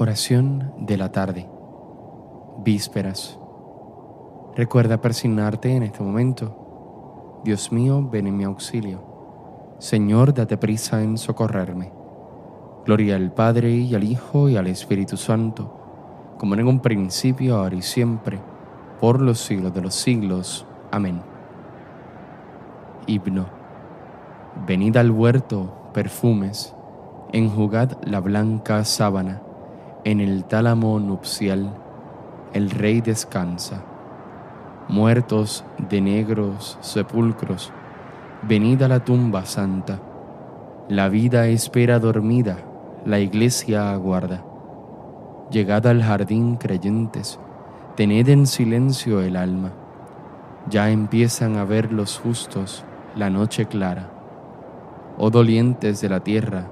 Oración de la tarde. Vísperas. Recuerda persignarte en este momento. Dios mío, ven en mi auxilio. Señor, date prisa en socorrerme. Gloria al Padre y al Hijo y al Espíritu Santo, como en un principio, ahora y siempre, por los siglos de los siglos. Amén. Himno. Venid al huerto, perfumes, enjugad la blanca sábana en el tálamo nupcial el rey descansa. Muertos de negros sepulcros, venid a la tumba santa. La vida espera dormida, la iglesia aguarda. Llegad al jardín creyentes, tened en silencio el alma. Ya empiezan a ver los justos la noche clara. Oh dolientes de la tierra,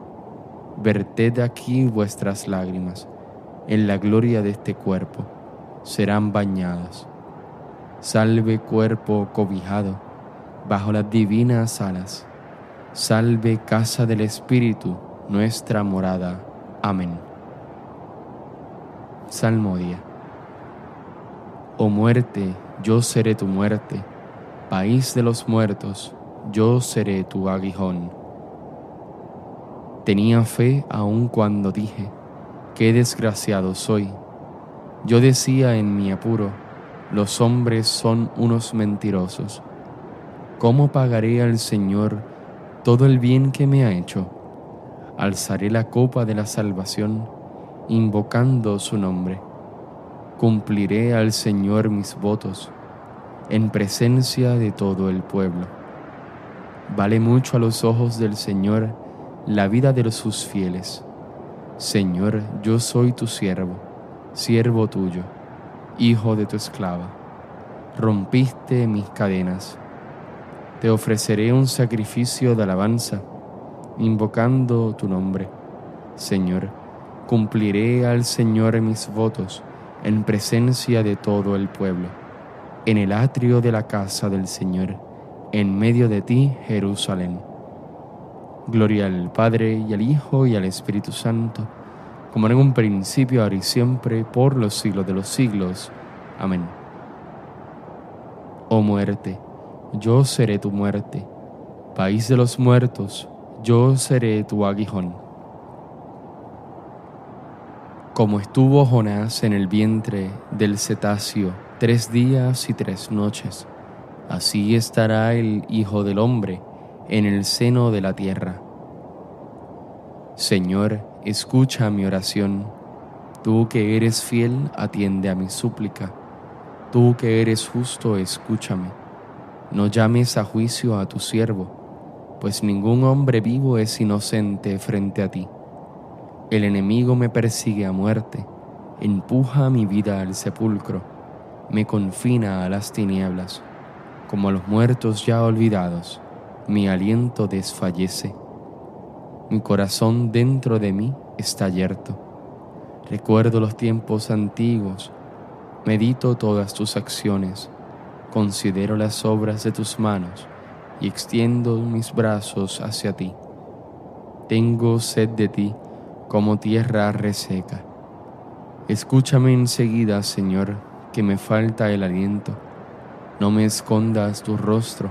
verted aquí vuestras lágrimas en la gloria de este cuerpo, serán bañadas. Salve cuerpo cobijado bajo las divinas alas. Salve casa del Espíritu, nuestra morada. Amén. Salmodia. Oh muerte, yo seré tu muerte, país de los muertos, yo seré tu aguijón. Tenía fe aun cuando dije, qué desgraciado soy. Yo decía en mi apuro, los hombres son unos mentirosos. ¿Cómo pagaré al Señor todo el bien que me ha hecho? Alzaré la copa de la salvación, invocando su nombre. Cumpliré al Señor mis votos, en presencia de todo el pueblo. Vale mucho a los ojos del Señor la vida de sus fieles Señor, yo soy tu siervo, siervo tuyo, hijo de tu esclava. Rompiste mis cadenas. Te ofreceré un sacrificio de alabanza, invocando tu nombre. Señor, cumpliré al Señor mis votos en presencia de todo el pueblo, en el atrio de la casa del Señor, en medio de ti, Jerusalén. Gloria al Padre y al Hijo y al Espíritu Santo, como en un principio, ahora y siempre, por los siglos de los siglos. Amén. Oh muerte, yo seré tu muerte. País de los muertos, yo seré tu aguijón. Como estuvo Jonás en el vientre del cetáceo tres días y tres noches, así estará el Hijo del Hombre en el seno de la tierra. Señor, escucha mi oración. Tú que eres fiel, atiende a mi súplica. Tú que eres justo, escúchame. No llames a juicio a tu siervo, pues ningún hombre vivo es inocente frente a ti. El enemigo me persigue a muerte, empuja mi vida al sepulcro, me confina a las tinieblas. Como a los muertos ya olvidados, mi aliento desfallece mi corazón dentro de mí está abierto. Recuerdo los tiempos antiguos, medito todas tus acciones, considero las obras de tus manos y extiendo mis brazos hacia ti. Tengo sed de ti como tierra reseca. Escúchame enseguida, Señor, que me falta el aliento. No me escondas tu rostro,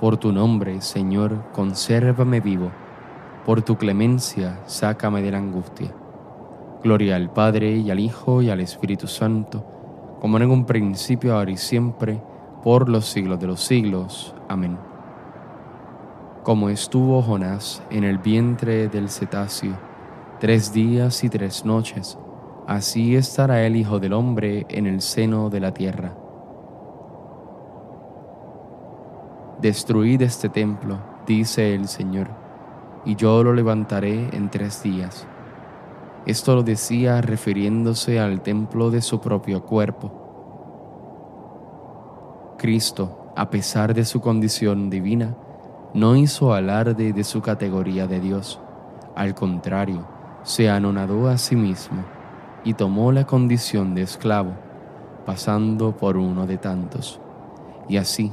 Por tu nombre, Señor, consérvame vivo por tu clemencia, sácame de la angustia. Gloria al Padre y al Hijo y al Espíritu Santo, como en un principio, ahora y siempre, por los siglos de los siglos. Amén. Como estuvo Jonás en el vientre del cetáceo, tres días y tres noches, así estará el Hijo del Hombre en el seno de la tierra. Destruid este templo, dice el Señor y yo lo levantaré en tres días. Esto lo decía refiriéndose al templo de su propio cuerpo. Cristo, a pesar de su condición divina, no hizo alarde de su categoría de Dios. Al contrario, se anonadó a sí mismo y tomó la condición de esclavo, pasando por uno de tantos. Y así,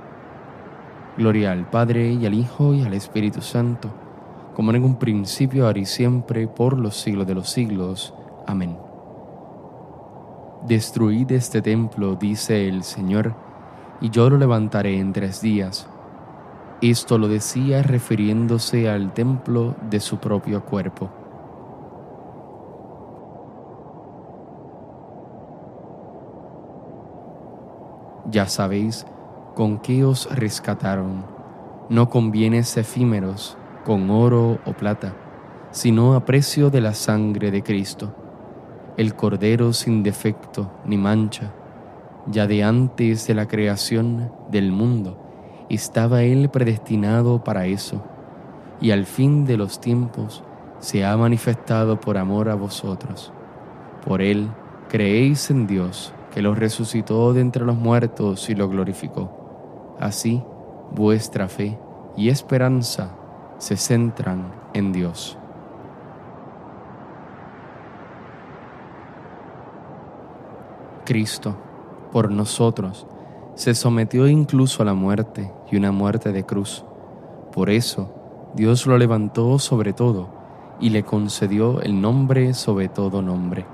Gloria al Padre y al Hijo y al Espíritu Santo como en un principio, ahora y siempre, por los siglos de los siglos. Amén. Destruid este templo, dice el Señor, y yo lo levantaré en tres días. Esto lo decía refiriéndose al templo de su propio cuerpo. Ya sabéis con qué os rescataron, no con bienes efímeros, con oro o plata, sino a precio de la sangre de Cristo, el Cordero sin defecto ni mancha, ya de antes de la creación del mundo, estaba Él predestinado para eso, y al fin de los tiempos se ha manifestado por amor a vosotros. Por Él creéis en Dios, que lo resucitó de entre los muertos y lo glorificó. Así, vuestra fe y esperanza se centran en Dios. Cristo, por nosotros, se sometió incluso a la muerte y una muerte de cruz. Por eso, Dios lo levantó sobre todo y le concedió el nombre sobre todo nombre.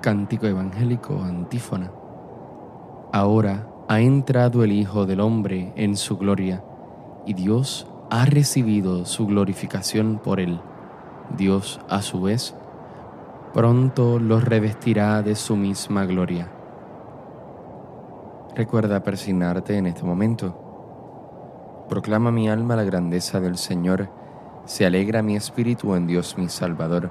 Cántico Evangélico Antífona. Ahora, ha entrado el Hijo del Hombre en su gloria, y Dios ha recibido su glorificación por él. Dios, a su vez, pronto los revestirá de su misma gloria. Recuerda persignarte en este momento. Proclama mi alma la grandeza del Señor, se alegra mi espíritu en Dios mi Salvador,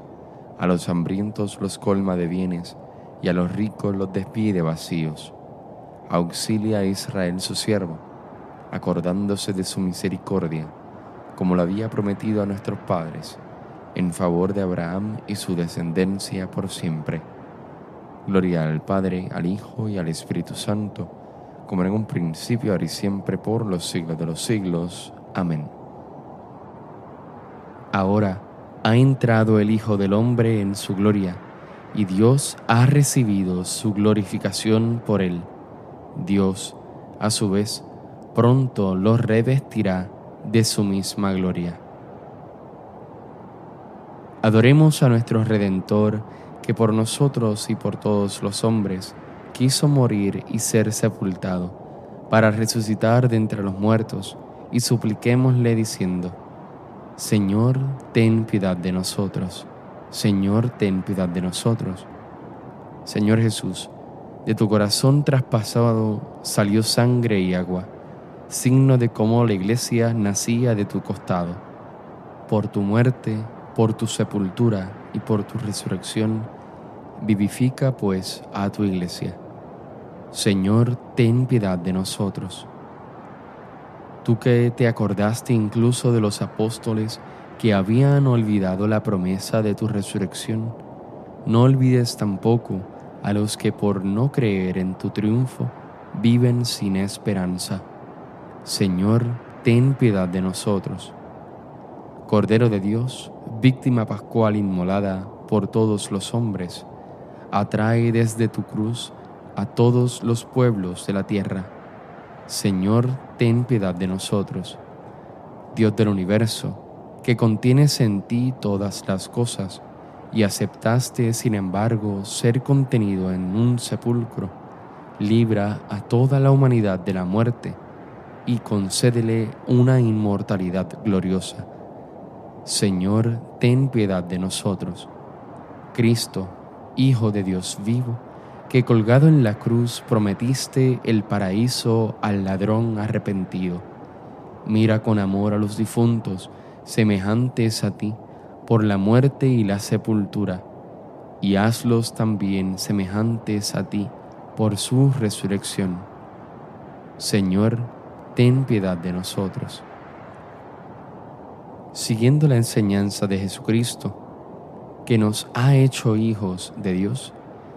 A los hambrientos los colma de bienes, y a los ricos los despide vacíos auxilia a Israel su siervo, acordándose de su misericordia, como lo había prometido a nuestros padres, en favor de Abraham y su descendencia por siempre. Gloria al Padre, al Hijo y al Espíritu Santo, como en un principio, ahora y siempre, por los siglos de los siglos. Amén. Ahora ha entrado el Hijo del Hombre en su gloria, y Dios ha recibido su glorificación por él Dios, a su vez, pronto los revestirá de su misma gloria. Adoremos a nuestro Redentor, que por nosotros y por todos los hombres quiso morir y ser sepultado, para resucitar de entre los muertos, y supliquémosle diciendo, Señor, ten piedad de nosotros. Señor, ten piedad de nosotros. Señor Jesús, de tu corazón traspasado salió sangre y agua, signo de cómo la iglesia nacía de tu costado. Por tu muerte, por tu sepultura y por tu resurrección, vivifica pues a tu iglesia. Señor, ten piedad de nosotros. Tú que te acordaste incluso de los apóstoles que habían olvidado la promesa de tu resurrección, no olvides tampoco a los que por no creer en tu triunfo viven sin esperanza. Señor, ten piedad de nosotros. Cordero de Dios, víctima pascual inmolada por todos los hombres, atrae desde tu cruz a todos los pueblos de la tierra. Señor, ten piedad de nosotros. Dios del universo, que contienes en ti todas las cosas, y aceptaste, sin embargo, ser contenido en un sepulcro, libra a toda la humanidad de la muerte y concédele una inmortalidad gloriosa. Señor, ten piedad de nosotros. Cristo, Hijo de Dios vivo, que colgado en la cruz prometiste el paraíso al ladrón arrepentido. Mira con amor a los difuntos, semejantes a ti, por la muerte y la sepultura, y hazlos también semejantes a ti por su resurrección. Señor, ten piedad de nosotros. Siguiendo la enseñanza de Jesucristo, que nos ha hecho hijos de Dios,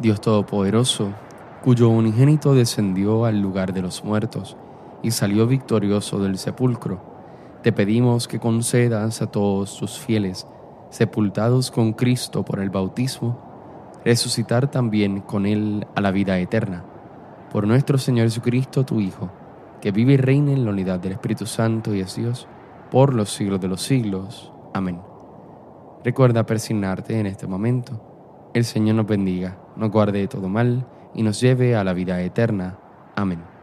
Dios Todopoderoso, cuyo unigénito descendió al lugar de los muertos y salió victorioso del sepulcro, te pedimos que concedas a todos tus fieles, sepultados con Cristo por el bautismo, resucitar también con Él a la vida eterna. Por nuestro Señor Jesucristo, tu Hijo, que vive y reina en la unidad del Espíritu Santo y es Dios, por los siglos de los siglos. Amén. Recuerda persignarte en este momento. El Señor nos bendiga, nos guarde de todo mal y nos lleve a la vida eterna. Amén.